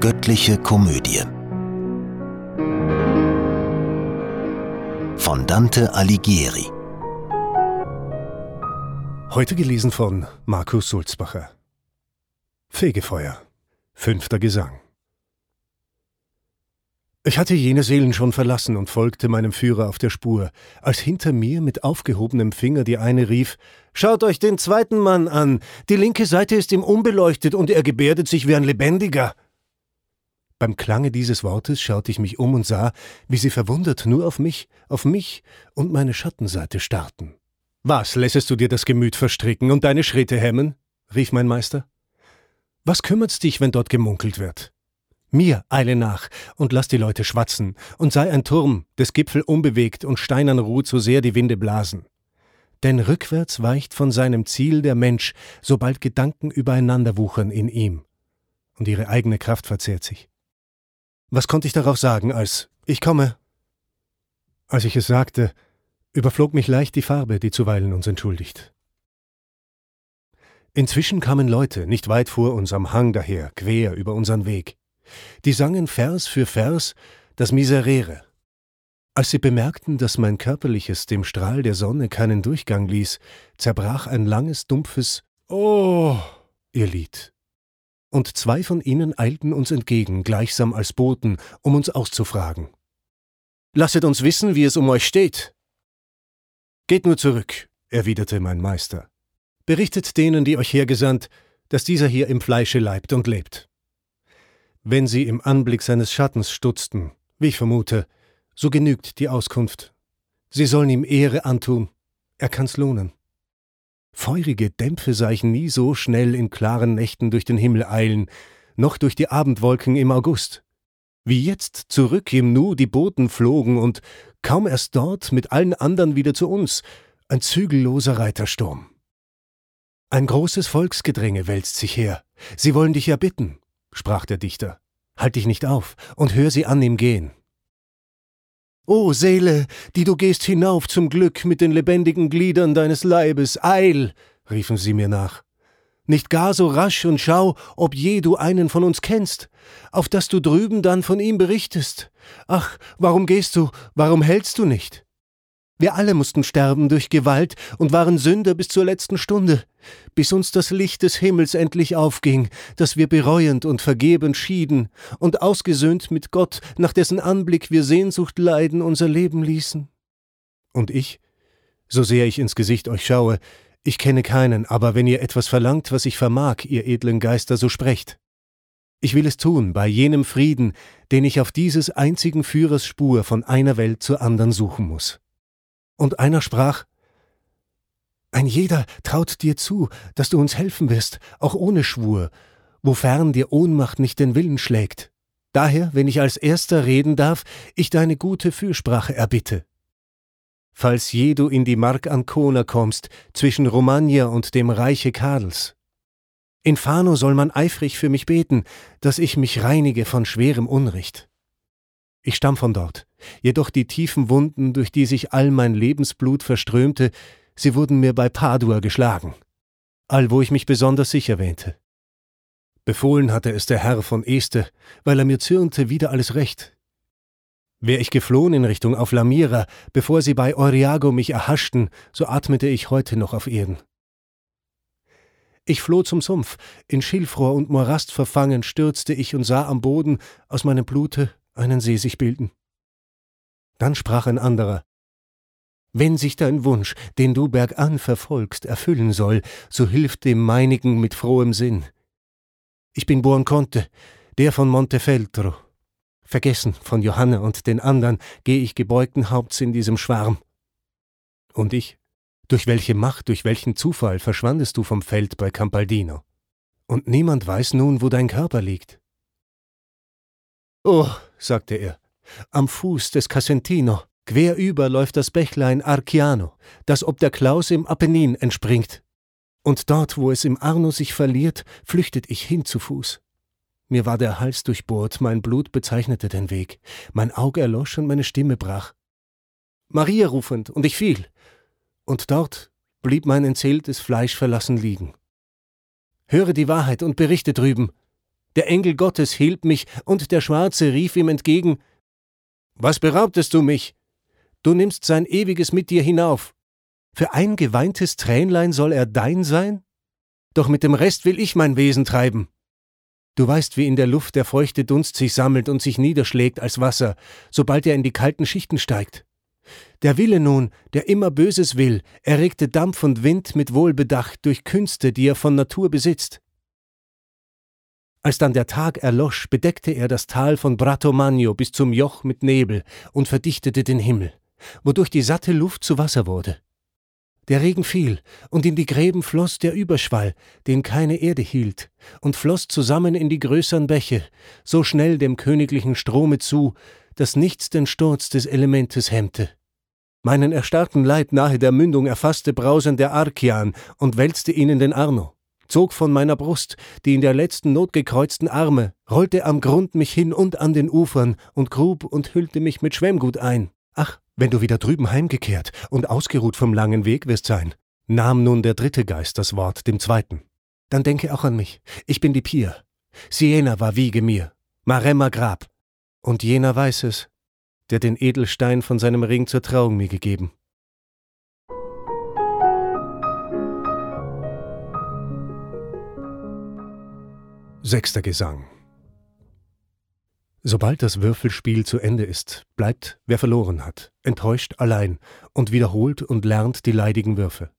Göttliche Komödie von Dante Alighieri. Heute gelesen von Markus Sulzbacher. Fegefeuer. Fünfter Gesang. Ich hatte jene Seelen schon verlassen und folgte meinem Führer auf der Spur, als hinter mir mit aufgehobenem Finger die eine rief Schaut euch den zweiten Mann an. Die linke Seite ist ihm unbeleuchtet und er gebärdet sich wie ein Lebendiger. Beim Klange dieses Wortes schaute ich mich um und sah, wie sie verwundert nur auf mich, auf mich und meine Schattenseite starrten. Was lässest du dir das Gemüt verstricken und deine Schritte hemmen? rief mein Meister. Was kümmert's dich, wenn dort gemunkelt wird? Mir eile nach und lass die Leute schwatzen und sei ein Turm, des Gipfel unbewegt und steinern ruht, so sehr die Winde blasen. Denn rückwärts weicht von seinem Ziel der Mensch, sobald Gedanken übereinander wuchern in ihm. Und ihre eigene Kraft verzehrt sich. Was konnte ich darauf sagen, als ich komme? Als ich es sagte, überflog mich leicht die Farbe, die zuweilen uns entschuldigt. Inzwischen kamen Leute nicht weit vor uns am Hang daher, quer über unseren Weg. Die sangen Vers für Vers das Miserere. Als sie bemerkten, dass mein körperliches dem Strahl der Sonne keinen Durchgang ließ, zerbrach ein langes, dumpfes Oh ihr Lied. Und zwei von ihnen eilten uns entgegen, gleichsam als Boten, um uns auszufragen. Lasset uns wissen, wie es um euch steht. Geht nur zurück, erwiderte mein Meister. Berichtet denen, die euch hergesandt, dass dieser hier im Fleische leibt und lebt. Wenn sie im Anblick seines Schattens stutzten, wie ich vermute, so genügt die Auskunft. Sie sollen ihm Ehre antun, er kann's lohnen. Feurige Dämpfe sah ich nie so schnell in klaren Nächten durch den Himmel eilen, noch durch die Abendwolken im August. Wie jetzt zurück im Nu die Boten flogen und kaum erst dort mit allen anderen wieder zu uns, ein zügelloser Reitersturm. Ein großes Volksgedränge wälzt sich her. Sie wollen dich erbitten sprach der Dichter, halt dich nicht auf und hör sie an im Gehen. O Seele, die du gehst hinauf zum Glück mit den lebendigen Gliedern deines Leibes, eil, riefen sie mir nach. Nicht gar so rasch und schau, ob je du einen von uns kennst, auf dass du drüben dann von ihm berichtest. Ach, warum gehst du, warum hältst du nicht? Wir alle mussten sterben durch Gewalt und waren Sünder bis zur letzten Stunde, bis uns das Licht des Himmels endlich aufging, dass wir bereuend und vergebend schieden und ausgesöhnt mit Gott, nach dessen Anblick wir Sehnsucht leiden, unser Leben ließen. Und ich, so sehr ich ins Gesicht euch schaue, ich kenne keinen, aber wenn ihr etwas verlangt, was ich vermag, ihr edlen Geister, so sprecht. Ich will es tun bei jenem Frieden, den ich auf dieses einzigen Führers Spur von einer Welt zur anderen suchen muss. Und einer sprach Ein jeder traut dir zu, dass du uns helfen wirst, auch ohne Schwur, wofern dir Ohnmacht nicht den Willen schlägt. Daher, wenn ich als erster reden darf, ich deine gute Fürsprache erbitte. Falls je du in die Mark Ancona kommst, zwischen Romagna und dem Reiche Karls. In Fano soll man eifrig für mich beten, dass ich mich reinige von schwerem Unrecht. Ich stamm von dort. Jedoch die tiefen Wunden, durch die sich all mein Lebensblut verströmte, sie wurden mir bei Padua geschlagen. All wo ich mich besonders sicher wähnte. Befohlen hatte es der Herr von Este, weil er mir zürnte wieder alles recht. Wär ich geflohen in Richtung auf Lamira, bevor sie bei Oriago mich erhaschten, so atmete ich heute noch auf Erden. Ich floh zum Sumpf, in Schilfrohr und Morast verfangen stürzte ich und sah am Boden aus meinem Blute einen See sich bilden. Dann sprach ein anderer Wenn sich dein Wunsch, den du bergan verfolgst, erfüllen soll, so hilft dem meinigen mit frohem Sinn. Ich bin Buonconte, der von Montefeltro. Vergessen von Johanna und den andern gehe ich gebeugten Haupts in diesem Schwarm. Und ich? Durch welche Macht, durch welchen Zufall verschwandest du vom Feld bei Campaldino? Und niemand weiß nun, wo dein Körper liegt. Oh, sagte er, am Fuß des Casentino, querüber läuft das Bächlein Arciano, das ob der Klaus im Apennin entspringt. Und dort, wo es im Arno sich verliert, flüchtet ich hin zu Fuß. Mir war der Hals durchbohrt, mein Blut bezeichnete den Weg, mein Auge erlosch und meine Stimme brach. Maria rufend, und ich fiel. Und dort blieb mein entzähltes Fleisch verlassen liegen. Höre die Wahrheit und berichte drüben. Der Engel Gottes hielt mich, und der Schwarze rief ihm entgegen Was beraubtest du mich? Du nimmst sein ewiges mit dir hinauf. Für ein geweintes Tränlein soll er dein sein? Doch mit dem Rest will ich mein Wesen treiben. Du weißt, wie in der Luft der feuchte Dunst sich sammelt und sich niederschlägt als Wasser, sobald er in die kalten Schichten steigt. Der Wille nun, der immer Böses will, erregte Dampf und Wind mit Wohlbedacht durch Künste, die er von Natur besitzt. Als dann der Tag erlosch, bedeckte er das Tal von Bratomagno bis zum Joch mit Nebel und verdichtete den Himmel, wodurch die satte Luft zu Wasser wurde. Der Regen fiel, und in die Gräben floss der Überschwall, den keine Erde hielt, und floss zusammen in die größeren Bäche, so schnell dem königlichen Strome zu, dass nichts den Sturz des Elementes hemmte. Meinen erstarrten Leib nahe der Mündung erfasste brausend der Arkian und wälzte ihn in den Arno, zog von meiner Brust die in der letzten Not gekreuzten Arme, rollte am Grund mich hin und an den Ufern und grub und hüllte mich mit Schwemmgut ein. Ach, wenn du wieder drüben heimgekehrt und ausgeruht vom langen Weg wirst sein, nahm nun der dritte Geist das Wort dem zweiten. Dann denke auch an mich. Ich bin die Pier. Siena war Wiege mir, Maremma Grab. Und jener weiß es, der den Edelstein von seinem Ring zur Trauung mir gegeben. Sechster Gesang Sobald das Würfelspiel zu Ende ist, bleibt, wer verloren hat, enttäuscht allein und wiederholt und lernt die leidigen Würfe.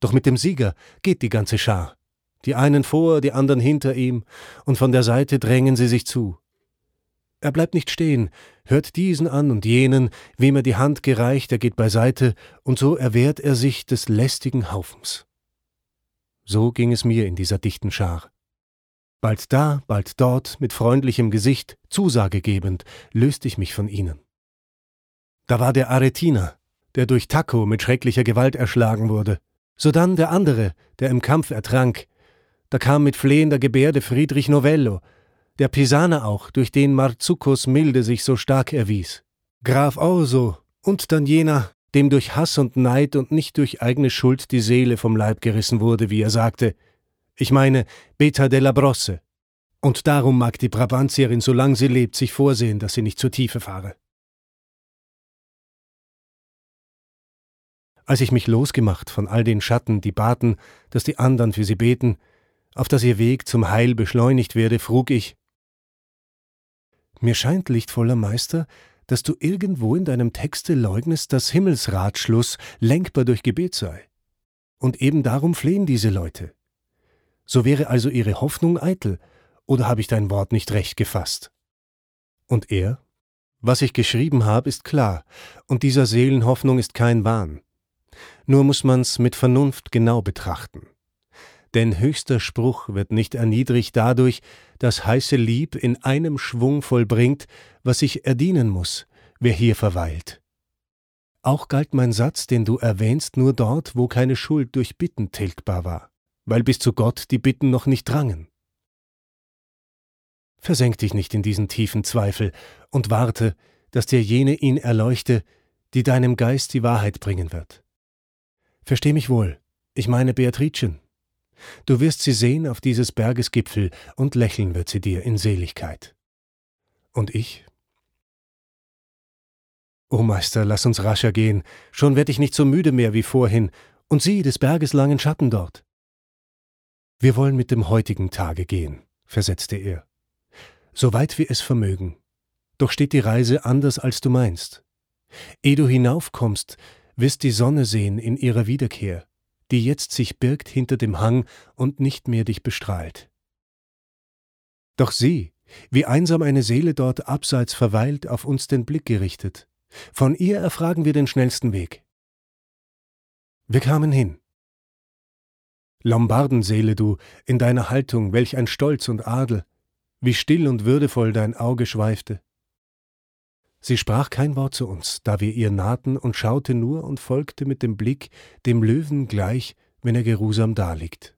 Doch mit dem Sieger geht die ganze Schar. Die einen vor, die anderen hinter ihm, und von der Seite drängen sie sich zu. Er bleibt nicht stehen, hört diesen an und jenen, wem er die Hand gereicht, er geht beiseite, und so erwehrt er sich des lästigen Haufens. So ging es mir in dieser dichten Schar. Bald da, bald dort, mit freundlichem Gesicht, Zusage gebend, löste ich mich von ihnen. Da war der Aretiner, der durch Taco mit schrecklicher Gewalt erschlagen wurde. Sodann der andere, der im Kampf ertrank. Da kam mit flehender Gebärde Friedrich Novello, der Pisaner auch, durch den Marzuccos Milde sich so stark erwies. Graf Orso und dann jener, dem durch Hass und Neid und nicht durch eigene Schuld die Seele vom Leib gerissen wurde, wie er sagte, ich meine Beta della Brosse. Und darum mag die Brabantierin, solange sie lebt, sich vorsehen, dass sie nicht zur Tiefe fahre. Als ich mich losgemacht von all den Schatten, die baten, dass die anderen für sie beten, auf dass ihr Weg zum Heil beschleunigt werde, frug ich, mir scheint, lichtvoller Meister, dass du irgendwo in deinem Texte leugnest, dass Himmelsratschluss lenkbar durch Gebet sei. Und eben darum flehen diese Leute. So wäre also ihre Hoffnung eitel, oder habe ich dein Wort nicht recht gefasst? Und er? Was ich geschrieben habe, ist klar, und dieser Seelenhoffnung ist kein Wahn. Nur muss man's mit Vernunft genau betrachten. Denn höchster Spruch wird nicht erniedrigt dadurch, dass heiße Lieb in einem Schwung vollbringt, was sich erdienen muss, wer hier verweilt. Auch galt mein Satz, den du erwähnst, nur dort, wo keine Schuld durch Bitten tilgbar war weil bis zu Gott die Bitten noch nicht drangen. Versenk dich nicht in diesen tiefen Zweifel und warte, dass dir jene ihn erleuchte, die deinem Geist die Wahrheit bringen wird. Versteh mich wohl, ich meine Beatricen. Du wirst sie sehen auf dieses Berges Gipfel und lächeln wird sie dir in Seligkeit. Und ich? O Meister, lass uns rascher gehen, schon werd ich nicht so müde mehr wie vorhin, und sieh des Berges langen Schatten dort. Wir wollen mit dem heutigen Tage gehen, versetzte er. Soweit wir es vermögen. Doch steht die Reise anders, als du meinst. Ehe du hinaufkommst, wirst die Sonne sehen in ihrer Wiederkehr, die jetzt sich birgt hinter dem Hang und nicht mehr dich bestrahlt. Doch sieh, wie einsam eine Seele dort abseits verweilt, auf uns den Blick gerichtet. Von ihr erfragen wir den schnellsten Weg. Wir kamen hin. Lombardenseele du, in deiner Haltung, welch ein Stolz und Adel, wie still und würdevoll dein Auge schweifte. Sie sprach kein Wort zu uns, da wir ihr nahten und schaute nur und folgte mit dem Blick dem Löwen gleich, wenn er geruhsam daliegt.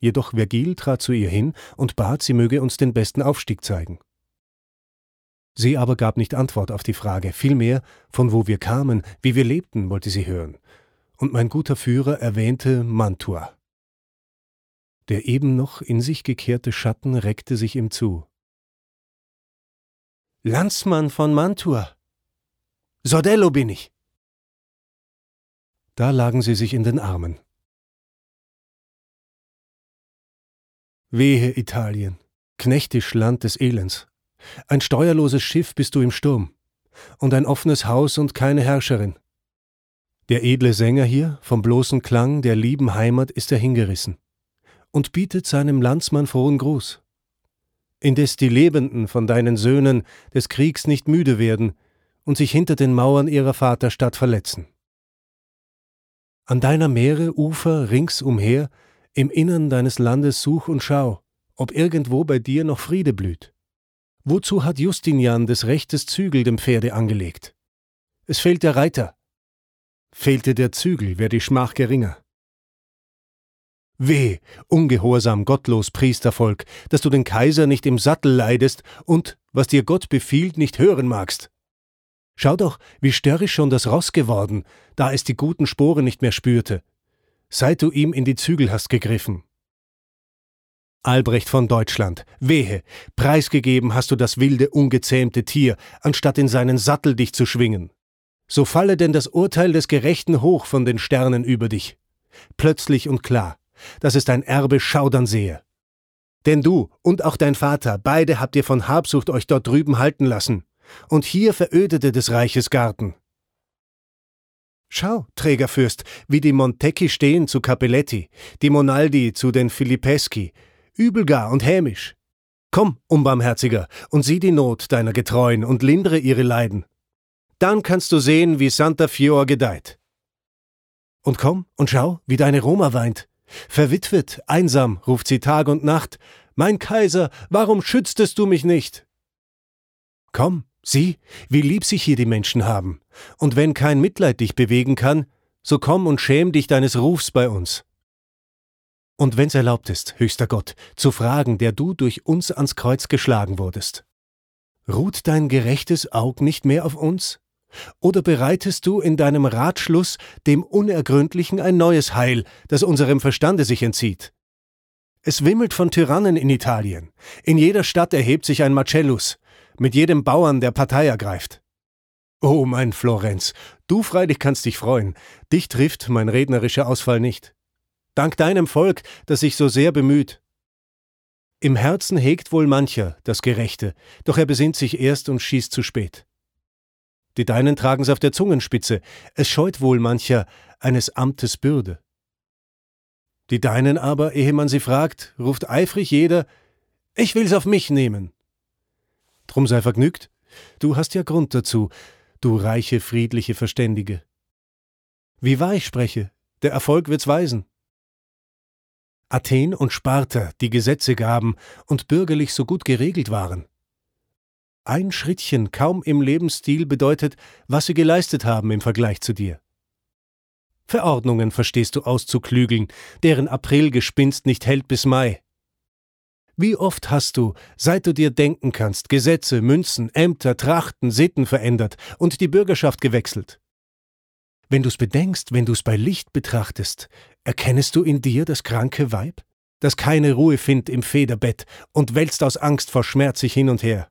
Jedoch Vergil trat zu ihr hin und bat, sie möge uns den besten Aufstieg zeigen. Sie aber gab nicht Antwort auf die Frage, vielmehr, von wo wir kamen, wie wir lebten, wollte sie hören, und mein guter Führer erwähnte Mantua. Der eben noch in sich gekehrte Schatten reckte sich ihm zu. Landsmann von Mantua. Sordello bin ich. Da lagen sie sich in den Armen. Wehe Italien, knechtisch Land des Elends. Ein steuerloses Schiff bist du im Sturm, und ein offenes Haus und keine Herrscherin. Der edle Sänger hier, vom bloßen Klang der lieben Heimat ist er hingerissen und bietet seinem Landsmann frohen Gruß. Indes die Lebenden von deinen Söhnen des Kriegs nicht müde werden und sich hinter den Mauern ihrer Vaterstadt verletzen. An deiner Meere Ufer ringsumher, im Innern deines Landes such und schau, ob irgendwo bei dir noch Friede blüht. Wozu hat Justinian des Rechtes Zügel dem Pferde angelegt? Es fehlt der Reiter, Fehlte der Zügel, wär die Schmach geringer. Weh, ungehorsam, gottlos Priestervolk, dass du den Kaiser nicht im Sattel leidest und, was dir Gott befiehlt, nicht hören magst. Schau doch, wie störrisch schon das Ross geworden, da es die guten Sporen nicht mehr spürte, seit du ihm in die Zügel hast gegriffen. Albrecht von Deutschland, wehe, preisgegeben hast du das wilde, ungezähmte Tier, anstatt in seinen Sattel dich zu schwingen so falle denn das Urteil des Gerechten hoch von den Sternen über dich. Plötzlich und klar, dass es dein Erbe schaudern sehe. Denn du und auch dein Vater, beide habt ihr von Habsucht euch dort drüben halten lassen, und hier verödete des Reiches Garten. Schau, Trägerfürst, wie die Montecchi stehen zu Capelletti, die Monaldi zu den Filippeschi, übelgar und hämisch. Komm, Unbarmherziger, und sieh die Not deiner Getreuen und lindere ihre Leiden. Dann kannst du sehen, wie Santa Fior gedeiht. Und komm und schau, wie deine Roma weint. Verwitwet, einsam, ruft sie Tag und Nacht. Mein Kaiser, warum schütztest du mich nicht? Komm, sieh, wie lieb sich hier die Menschen haben. Und wenn kein Mitleid dich bewegen kann, so komm und schäm dich deines Rufs bei uns. Und wenn's erlaubt ist, höchster Gott, zu fragen, der du durch uns ans Kreuz geschlagen wurdest. Ruht dein gerechtes Aug nicht mehr auf uns? Oder bereitest du in deinem Ratschluss dem Unergründlichen ein neues Heil, das unserem Verstande sich entzieht? Es wimmelt von Tyrannen in Italien. In jeder Stadt erhebt sich ein Marcellus, mit jedem Bauern, der Partei ergreift. Oh, mein Florenz, du freilich kannst dich freuen. Dich trifft mein rednerischer Ausfall nicht. Dank deinem Volk, das sich so sehr bemüht. Im Herzen hegt wohl mancher das Gerechte, doch er besinnt sich erst und schießt zu spät. Die Deinen tragen's auf der Zungenspitze, es scheut wohl mancher eines Amtes Bürde. Die Deinen aber, ehe man sie fragt, ruft eifrig jeder, ich will's auf mich nehmen. Drum sei vergnügt, du hast ja Grund dazu, du reiche, friedliche Verständige. Wie wahr ich spreche, der Erfolg wird's weisen. Athen und Sparta, die Gesetze gaben und bürgerlich so gut geregelt waren, ein Schrittchen kaum im Lebensstil bedeutet, was sie geleistet haben im Vergleich zu dir. Verordnungen verstehst du auszuklügeln, deren Aprilgespinst nicht hält bis Mai. Wie oft hast du, seit du dir denken kannst, Gesetze, Münzen, Ämter, Trachten, Sitten verändert und die Bürgerschaft gewechselt? Wenn du's bedenkst, wenn du's bei Licht betrachtest, erkennest du in dir das kranke Weib, das keine Ruhe findet im Federbett und wälzt aus Angst vor Schmerz sich hin und her.